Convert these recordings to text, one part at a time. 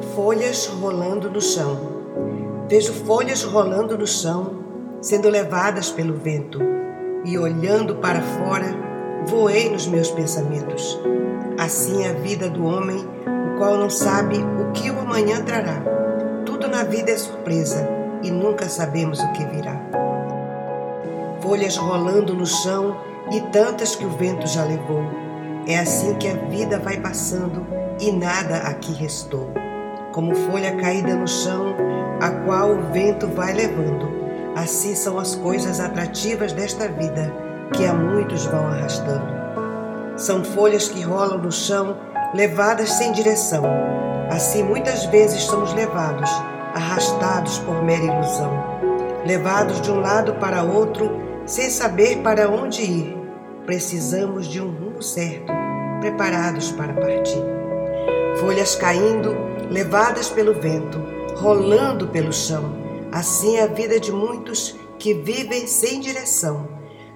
Folhas rolando no chão. Vejo folhas rolando no chão, sendo levadas pelo vento, e olhando para fora, voei nos meus pensamentos. Assim é a vida do homem, o qual não sabe o que o amanhã trará. Tudo na vida é surpresa e nunca sabemos o que virá. Folhas rolando no chão e tantas que o vento já levou. É assim que a vida vai passando e nada aqui restou como folha caída no chão, a qual o vento vai levando. Assim são as coisas atrativas desta vida, que a muitos vão arrastando. São folhas que rolam no chão, levadas sem direção. Assim muitas vezes somos levados, arrastados por mera ilusão, levados de um lado para outro, sem saber para onde ir. Precisamos de um rumo certo, preparados para partir. Folhas caindo, levadas pelo vento, rolando pelo chão. Assim é a vida de muitos que vivem sem direção.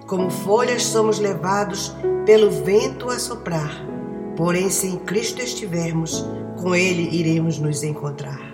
Como folhas somos levados pelo vento a soprar. Porém, se em Cristo estivermos, com Ele iremos nos encontrar.